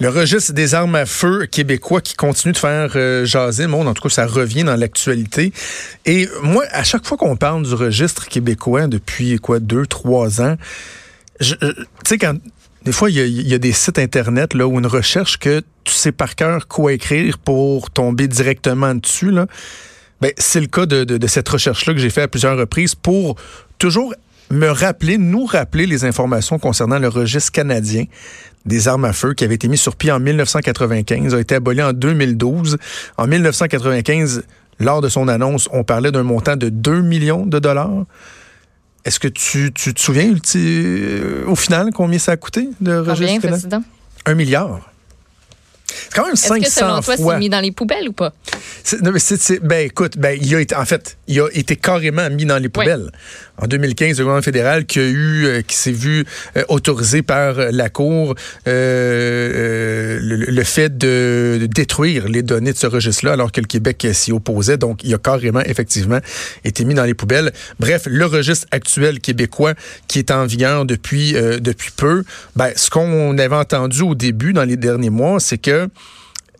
Le registre des armes à feu québécois qui continue de faire euh, jaser le monde, en tout cas ça revient dans l'actualité. Et moi, à chaque fois qu'on parle du registre québécois depuis quoi deux, trois ans, tu sais quand des fois, il y, a, des sites Internet là, où une recherche que tu sais par cœur quoi écrire pour tomber directement dessus. Là. Ben, c'est le cas de, de cette recherche-là que j'ai fait à plusieurs reprises pour toujours me rappeler, nous rappeler les informations concernant le registre canadien des armes à feu qui avait été mis sur pied en 1995, a été aboli en 2012. En 1995, lors de son annonce, on parlait d'un montant de 2 millions de dollars. Est-ce que tu, tu, te souviens euh, au final combien ça a coûté de registre canadien? Un milliard. C'est quand même 500 Est-ce que selon toi, c'est mis dans les poubelles ou pas? Non, mais c'est, ben, écoute, ben, il a été, en fait, il a été carrément mis dans les poubelles. En 2015, le gouvernement fédéral qui a eu, euh, qui s'est vu euh, autorisé par la Cour euh, le, fait de, détruire les données de ce registre-là, alors que le Québec s'y opposait. Donc, il a carrément, effectivement, été mis dans les poubelles. Bref, le registre actuel québécois qui est en vigueur depuis, depuis peu, ben, ce qu'on avait entendu au début, dans les derniers mois, c'est que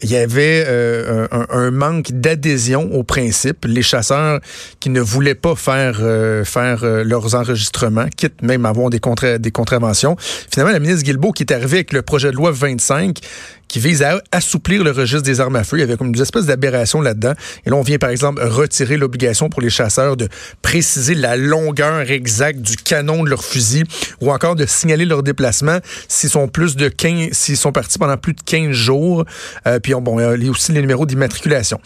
il y avait euh, un, manque d'adhésion au principe. Les chasseurs qui ne voulaient pas faire euh, euh, leurs enregistrements, quitte même à avoir des, des contraventions. Finalement, la ministre Guilbeault, qui est arrivée avec le projet de loi 25, qui vise à assouplir le registre des armes à feu. Il y avait comme une espèce d'aberration là-dedans. Et là, on vient, par exemple, retirer l'obligation pour les chasseurs de préciser la longueur exacte du canon de leur fusil ou encore de signaler leur déplacement s'ils sont plus de 15, s'ils sont partis pendant plus de 15 jours. Euh, puis, bon, il y a aussi les numéros d'immatriculation.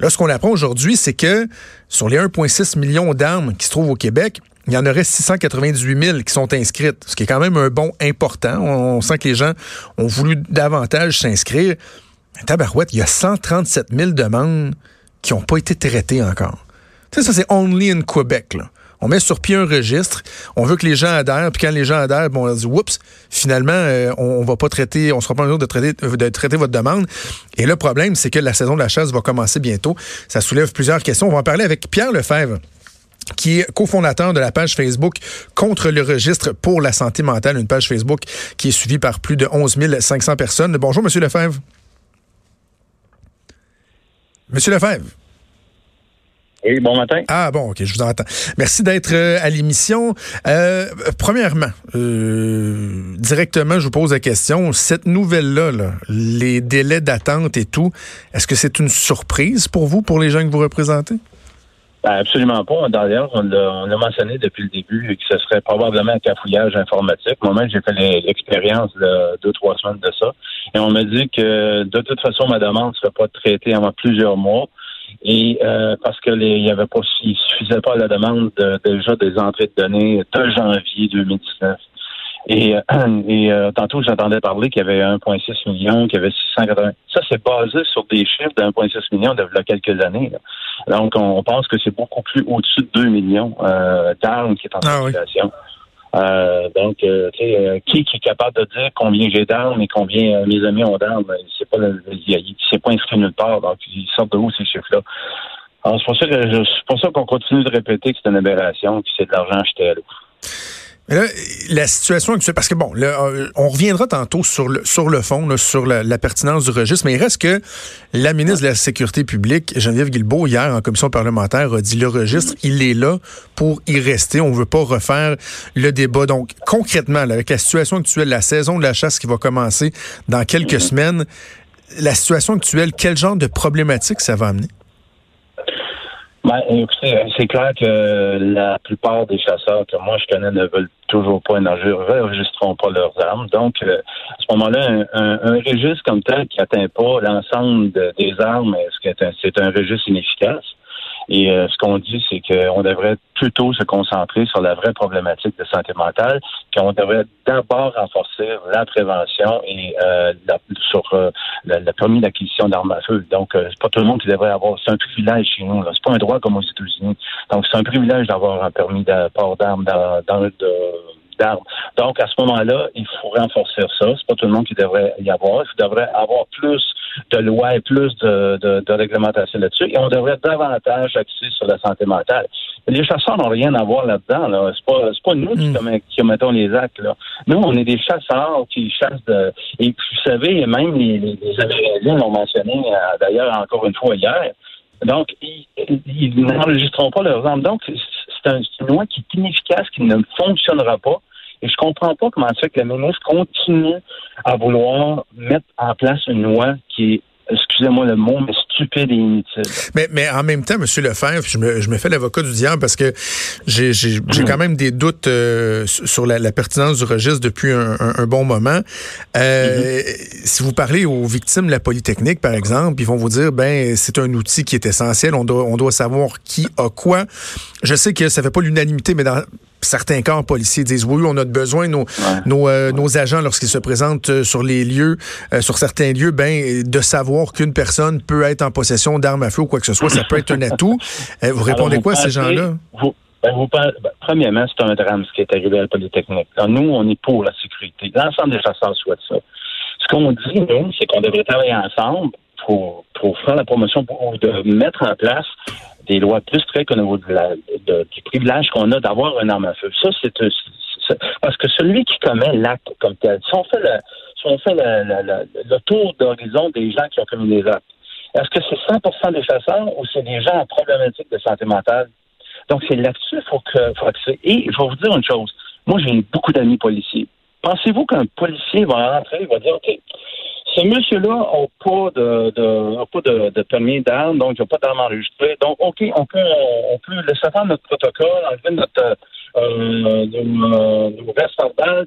Là, ce qu'on apprend aujourd'hui, c'est que sur les 1,6 millions d'armes qui se trouvent au Québec, il y en aurait 698 000 qui sont inscrites, ce qui est quand même un bon important. On, sent que les gens ont voulu davantage s'inscrire. Tabarouette, il y a 137 000 demandes qui n'ont pas été traitées encore. Tu sais, ça, c'est only in Québec. On met sur pied un registre, on veut que les gens adhèrent, puis quand les gens adhèrent, bon, on dit oups, finalement, euh, on, va pas traiter, on sera pas en mesure de traiter, de traiter votre demande. Et le problème, c'est que la saison de la chasse va commencer bientôt. Ça soulève plusieurs questions. On va en parler avec Pierre Lefebvre qui est cofondateur de la page Facebook contre le registre pour la santé mentale, une page Facebook qui est suivie par plus de 11 500 personnes. Bonjour, Monsieur Lefebvre. Monsieur Lefebvre. Oui, bon matin. Ah bon, ok, je vous entends. Merci d'être euh, à l'émission. Euh, premièrement, euh, directement, je vous pose la question. Cette nouvelle-là, là, les délais d'attente et tout, est-ce que c'est une surprise pour vous, pour les gens que vous représentez? Ben, absolument pas. D'ailleurs, on l'a mentionné depuis le début que ce serait probablement un cafouillage informatique. Moi-même, j'ai fait l'expérience de deux, trois semaines de ça. Et on m'a dit que de toute façon, ma demande ne serait pas traitée avant plusieurs mois. Et euh, parce que les, il y avait pas, il suffisait pas à la demande déjà des entrées de données de janvier 2019. Et, euh, et euh, tantôt, j'entendais parler qu'il y avait 1,6 million, qu'il y avait 680. Ça, c'est basé sur des chiffres de 1,6 million de a quelques années. Donc, on, pense que c'est beaucoup plus au-dessus de 2 millions euh, d'armes qui est en ah circulation. Euh, donc, euh, qui, qui est capable de dire combien j'ai d'armes et combien mes amis ont d'armes? C'est pas, c'est pas inscrit nulle part. Donc, ils sortent de où ces chiffres-là? Alors, c'est pour ça que c'est pour ça qu'on continue de répéter que c'est une aberration, que c'est de l'argent acheté à l'eau. Là, la situation actuelle, parce que bon, euh, on reviendra tantôt sur le, sur le fond, sur la, pertinence du registre, mais il reste que la ministre de la Sécurité publique, Geneviève Guilbeault, hier en commission parlementaire, a dit le registre, il est là pour y rester. On ne veut pas refaire le débat. Donc, concrètement, avec la situation actuelle, la saison de la chasse qui va commencer dans quelques semaines, la situation actuelle, quel genre de problématique ça va amener? Ben, c'est clair que la plupart des chasseurs que moi je connais ne veulent toujours pas ne enregistreront pas leurs armes. Donc, euh, à ce moment-là, un, registre comme tel qui atteint pas l'ensemble des armes, est-ce que c'est un registre inefficace? Et euh, ce qu'on dit, c'est qu'on devrait plutôt se concentrer sur la vraie problématique de santé mentale, qu'on devrait d'abord renforcer la prévention et euh, sur euh, le, permis d'acquisition d'armes à feu. Donc, c'est pas tout le monde qui devrait avoir. C'est un privilège chez nous. C'est pas un droit comme aux États-Unis. Donc, c'est un privilège d'avoir un permis de port d'armes dans, dans d'armes. Donc, à ce moment-là, il faut renforcer ça. C'est pas tout le monde qui devrait y avoir. Il devrait avoir plus de lois et plus de, de, de réglementation là-dessus. Et on devrait davantage axer sur la santé mentale. Les chasseurs n'ont rien à voir là-dedans. Là. C'est pas, c'est pas nous qui, mm. qui, commettons les actes. Là. Nous, on est des chasseurs qui chassent de. Et vous savez, même les, les, les Amérindiens l'ont mentionné euh, d'ailleurs encore une fois hier. Donc, ils, ils n'enregistreront pas leurs armes. Donc, c'est un, une loi qui est inefficace, qui ne fonctionnera pas. Et je comprends pas comment ça fait que le ministre continue à vouloir mettre en place une loi qui est excusez-moi le mot, mais stupide et inutile. Mais, mais en même temps, M. Lefebvre, je me, je me fais l'avocat du diable parce que j'ai mm. quand même des doutes euh, sur la, la, pertinence du registre depuis un, un, bon moment. Euh, mm-hmm. Si vous parlez aux victimes de la Polytechnique, par exemple, ils vont vous dire, ben c'est un outil qui est essentiel, on doit, on doit savoir qui a quoi. Je sais que ça fait pas l'unanimité, mais dans certains corps policiers disent oui, on a besoin nos, nos, euh, nos, agents lorsqu'ils se présentent euh, sur les lieux, euh, sur certains lieux, ben de savoir qu'une personne peut être en possession d'armes à feu ou quoi que ce soit, ça peut être un atout. vous répondez quoi à ces gens-là? Ben, ben, premièrement, c'est un drame ce qui est arrivé à la Polytechnique. nous, on est pour la sécurité. L'ensemble des chasseurs souhaitent ça. Ce qu'on dit, nous, c'est qu'on devrait travailler ensemble pour, pour faire la promotion, pour de mettre en place des lois plus strictes au niveau du privilège qu'on a d'avoir un arme à feu. Ça, c'est parce que celui qui commet l'acte comme tel, si on fait le, si on fait le, tour d'horizon des gens qui ont commis des actes, est-ce que c'est 100% des chasseurs ou c'est des gens en problématique de santé mentale? Donc, c'est là-dessus qu'il faut que, faut Et je vais vous dire une chose. Moi, j'ai beaucoup d'amis policiers. Pensez-vous qu'un policier va rentrer et va dire, OK, ce monsieur-là n'a pas de, de, pas de, de permis d'armes, donc il n'a pas d'armes enregistrées. Donc, OK, on peut, on peut laisser faire notre protocole, enlever notre, euh, nos, nos restes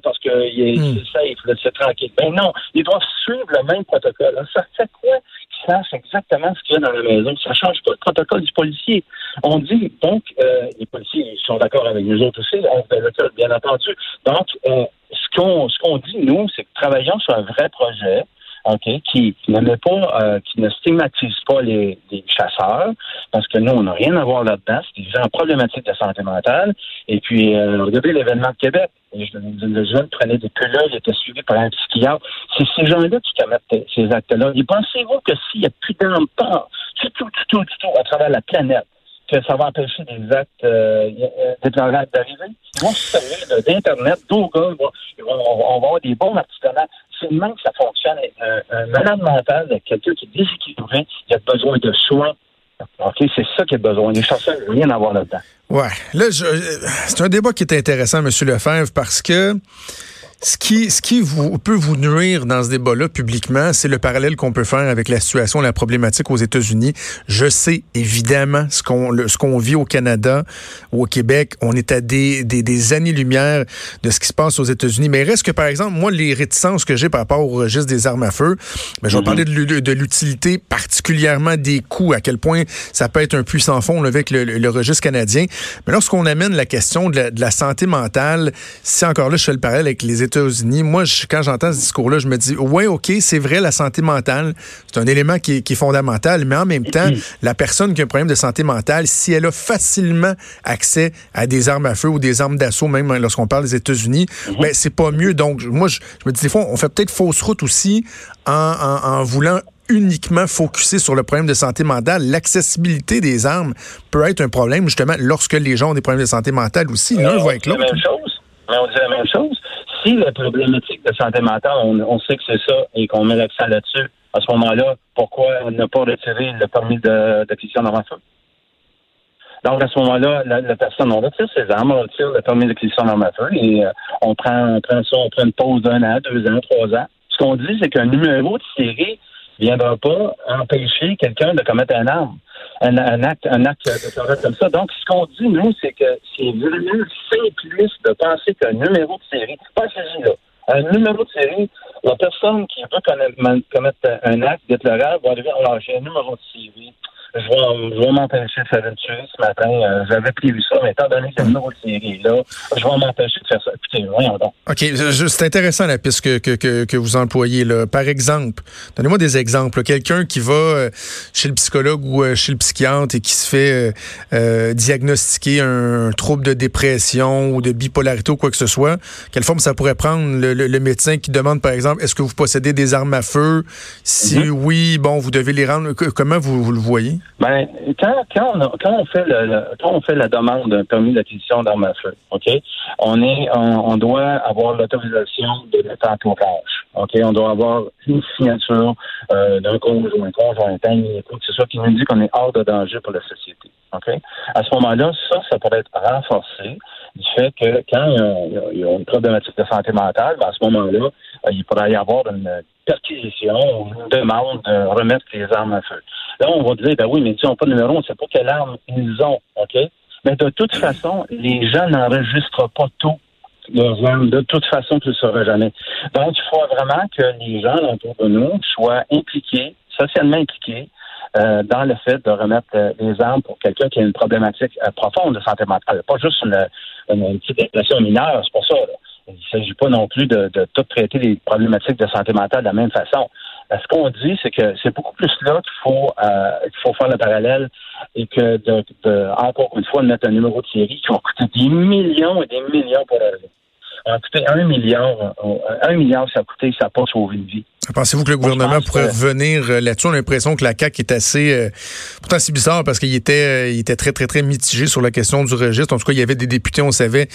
parce qu'il est, hmm. safe, c'est tranquille. Ben non, ils doivent suivre le même protocole. ça fait quoi qu'ils sachent exactement ce qu'il y a dans la maison? Ça ne change pas le protocole du policier. On dit, donc, euh, les policiers sont d'accord avec nous autres aussi, on fait le bien entendu. Donc, euh, ce qu'on ce qu'on dit, nous, c'est que travaillons sur un vrai projet OK, qui, ne met pas, euh, qui ne stigmatise pas les, les, chasseurs, parce que nous, on n'a rien à voir là-dedans. C'est des gens problématiques de santé mentale. Et puis, euh, regardez l'événement de Québec. Le jeune prenait des pilules, il était suivi par un psychiatre. C'est ces gens-là qui commettent ces actes-là. Et pensez-vous que s'il n'y a plus d'emploi, tout, tout, tout, tout, à travers la planète, que ça va empêcher des actes euh, déplorables d'arriver. Moi, je suis d'Internet, Google, on, va avoir des bons artisanats c'est même que ça fonctionne. Un, malade mental, quelqu'un qui est déséquilibré, il a besoin de soins. C'est ça qu'il a besoin. Les chasseurs n'ont rien à voir là-dedans. Ouais. Là, c'est un débat qui est intéressant, M. Lefebvre, parce que ce qui, ce qui vous, peut vous nuire dans ce débat-là publiquement, c'est le parallèle qu'on peut faire avec la situation, la problématique aux États-Unis. Je sais évidemment ce qu'on ce qu'on vit au Canada ou au Québec. On est à des, des, des années-lumière de ce qui se passe aux États-Unis. Mais reste que, par exemple, moi, les réticences que j'ai par rapport au registre des armes à feu, ben, je vais mm-hmm. parler de, l'utilité, particulièrement des coûts, à quel point ça peut être un puissant fond avec le, le, registre canadien. Mais lorsqu'on amène la question de la, de la santé mentale, c'est encore là, je fais le parallèle avec les États-Unis, moi, quand j'entends ce discours-là, je me dis, ouais, OK, c'est vrai, la santé mentale, c'est un élément qui est, fondamental, mais en même temps, la personne qui a un problème de santé mentale, si elle a facilement accès à des armes à feu ou des armes d'assaut, même lorsqu'on parle des États-Unis, mhm. ben, c'est pas mieux. Donc, moi, je, me dis, des fois, on fait peut-être fausse route aussi en, voulant uniquement focuser sur le problème de santé mentale. L'accessibilité des armes peut être un problème, justement, lorsque les gens ont des problèmes de santé mentale aussi. L'un va avec l'autre. On dit la même chose si la problématique de santé mentale, on, sait que c'est ça et qu'on met l'accent là-dessus, à ce moment-là, pourquoi ne pas retirer le permis d'acquisition d'armes? Donc, à ce moment-là, la, personne, on retire ses armes, on retire le permis d'acquisition d'armes et euh, on, prend, on prend ça, on prend une pause d'un an, deux ans, trois ans. Ce qu'on dit, c'est qu'un numéro de série ne viendra pas empêcher quelqu'un de commettre un arme un, acte, un acte de comme ça. Donc, ce qu'on dit, nous, c'est que c'est vraiment simpliste de penser qu'un numéro de série, pas celui là, un numéro de série, la personne qui veut commettre un acte déplorable va arriver, alors j'ai un numéro de série, je vais, vais m'empêcher de faire une tuerie ce matin. Euh, j'avais prévu ça, mais étant donné que c'est une autre série là, je vais m'empêcher de faire ça. Écoutez, voyons donc. OK, c'est intéressant la piste que, que, que, vous employez. Là. Par exemple, donnez-moi des exemples. Quelqu'un qui va euh, chez le psychologue ou euh, chez le psychiatre et qui se fait diagnostiquer un, trouble de dépression ou de bipolarité ou quoi que ce soit, quelle forme ça pourrait prendre le, médecin qui demande, par exemple, est-ce que vous possédez des armes à feu? Si mm-hmm. oui, bon, vous devez les rendre. Comment vous le voyez? Ben, quand, quand, on, quand, on fait le, quand on fait la demande d'un permis d'acquisition d'armes à feu, OK, on est on, doit avoir l'autorisation de l'état entourage. OK, on doit avoir une signature euh, d'un conjoint, conjoint, ami, quoi que ce soit qui nous dit qu'on est hors de danger pour la société. OK? À ce moment-là, ça, ça pourrait être renforcé du fait que quand il y a, une problématique de santé mentale, ben à ce moment-là, euh, il pourrait y avoir une perquisition ou une demande de remettre les armes à feu. Là, on va dire, ben oui, mais ils n'ont pas de numéro, on ne sait pas quelle arme ils ont, OK? Mais de toute façon, les gens n'enregistrent pas tout leurs armes. De toute façon, tu ne le sauras jamais. Donc, il faut vraiment que les gens autour de nous soient impliqués, socialement impliqués, euh, dans le fait de remettre euh, les armes pour quelqu'un qui a une problématique euh, profonde de santé mentale. Pas juste une, petite dépression mineure, c'est pour ça. Il ne s'agit pas non plus de, de, tout traiter les problématiques de santé mentale de la même façon. Ce qu'on dit, c'est que c'est beaucoup plus là qu'il faut qu'il faut faire le parallèle et que de, de, encore une fois de mettre un numéro de série qui va coûter des millions et des millions pour la vie a coûté un milliard. Euh, un milliard, ça a coûté, ça n'a pas sauvé une vie. Pensez-vous que le gouvernement pourrait revenir euh, là-dessus? On a l'impression que la CAQ est assez... Euh, pourtant, c'est bizarre parce qu'il était, il était très, très, très mitigé sur la question du registre. En tout cas, il y avait des députés, on savait,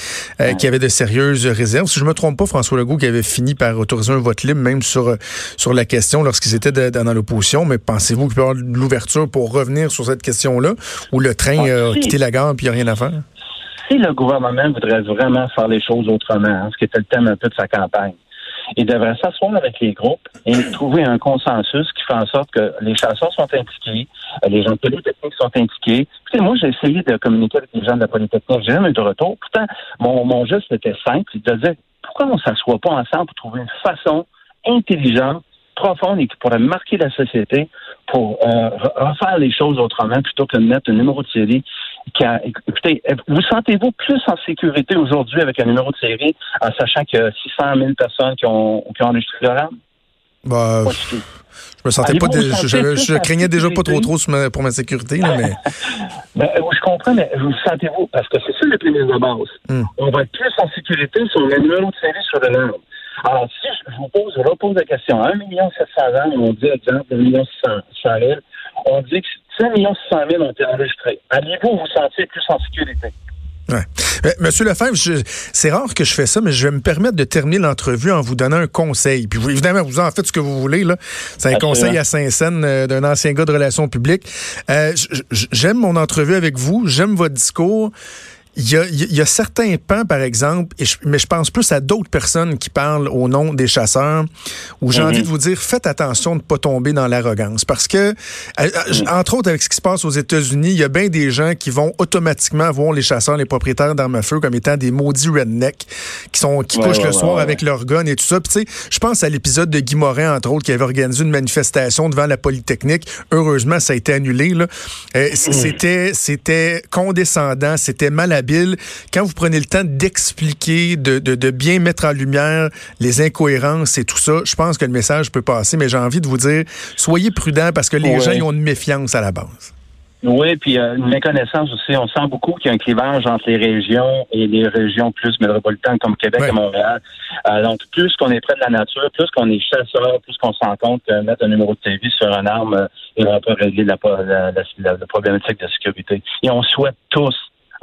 qui avaient de sérieuses réserves. Si je me trompe pas, François Legault qui avait fini par autoriser un vote libre même sur, sur la question lorsqu'ils étaient dans l'opposition. Mais pensez-vous qu'il peut y avoir de l'ouverture pour revenir sur cette question-là ou le train ah, a quitté la gare et il n'y a rien à faire? si le gouvernement voudrait vraiment faire les choses autrement, hein, ce qui était le thème un peu de sa campagne, il devrait s'asseoir avec les groupes et trouver un consensus qui fait en sorte que les chasseurs sont impliqués, euh, les gens de Polytechnique sont impliqués. Écoutez, moi, j'ai essayé de communiquer avec les gens de la Polytechnique. J'ai jamais eu de retour. Pourtant, mon, mon geste était simple. Il disait, pourquoi on s'assoit pas ensemble pour trouver une façon intelligente profonde et qui pourrait marquer la société pour euh, refaire les choses autrement plutôt que de mettre un numéro de série qui a, écoutez, vous sentez-vous plus en sécurité aujourd'hui avec un numéro de série en sachant qu'il y a 600 000 personnes qui ont, qui ont enregistré leur âme? Bah, je me sentais pas, je, craignais déjà pas trop trop pour ma sécurité, là, mais. ben, je comprends, mais vous sentez-vous, parce que c'est ça le prémisse de base. Hmm. On va être plus en sécurité sur le numéro de série sur le l'arme. Alors, si je vous pose, je repose la question, 1 million 700 ans, on dit, exemple, 1 million 600 000, on dit que 5 millions 600 000 ont été enregistrés. Allez-vous vous sentir plus en sécurité? Ouais. Euh, Monsieur Lefebvre, c'est rare que je fais ça, mais je vais me permettre de terminer l'entrevue en vous donnant un conseil. Puis vous, évidemment, vous en faites ce que vous voulez. là. C'est un conseil à Saint-Saëns euh, d'un ancien gars de relations publiques. Euh, j'aime mon entrevue avec vous, j'aime votre discours. Il y, a, il y a, certains pans, par exemple, et mais je pense plus à d'autres personnes qui parlent au nom des chasseurs, où j'ai envie de mhm. vous dire, faites attention de ne pas tomber dans l'arrogance. Parce que, euh, euh, mhm. entre autres, avec ce qui se passe aux États-Unis, il y a bien des gens qui vont automatiquement voir les chasseurs, les propriétaires d'armes à feu comme étant des maudits rednecks qui sont qui couchent le soir avec leur gun et tout ça. Puis tu sais, je pense à l'épisode de Guy Morin, entre autres, qui avait organisé une manifestation devant la Polytechnique. Heureusement, ça a été annulé. Là. Euh, mhm. c'était, c'était condescendant, quand vous prenez le temps d'expliquer, de, bien mettre en lumière les incohérences et tout ça, je pense que le message peut passer, mais j'ai envie de vous dire, soyez prudents parce que les gens ont une méfiance à la base. Oui, puis euh, une méconnaissance aussi. On sent beaucoup qu'il y a un clivage entre les régions et les régions plus métropolitaines comme Québec et Montréal. Euh, donc, plus qu'on est près de la nature, plus qu'on est chasseur, plus qu'on se rend compte que mettre un numéro de TV sur un arme, euh, il va pas régler la, la, problématique de sécurité. Et on souhaite tous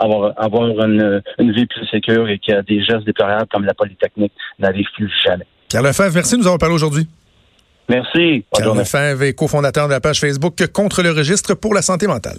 avoir, avoir une, une vie plus sécure et qu'il y a des gestes déplorables comme la Polytechnique n'arrive plus jamais. Pierre Lefebvre, merci de nous avoir parlé aujourd'hui. Merci. Pierre Lefebvre est cofondateur de la page Facebook Contre le registre pour la santé mentale.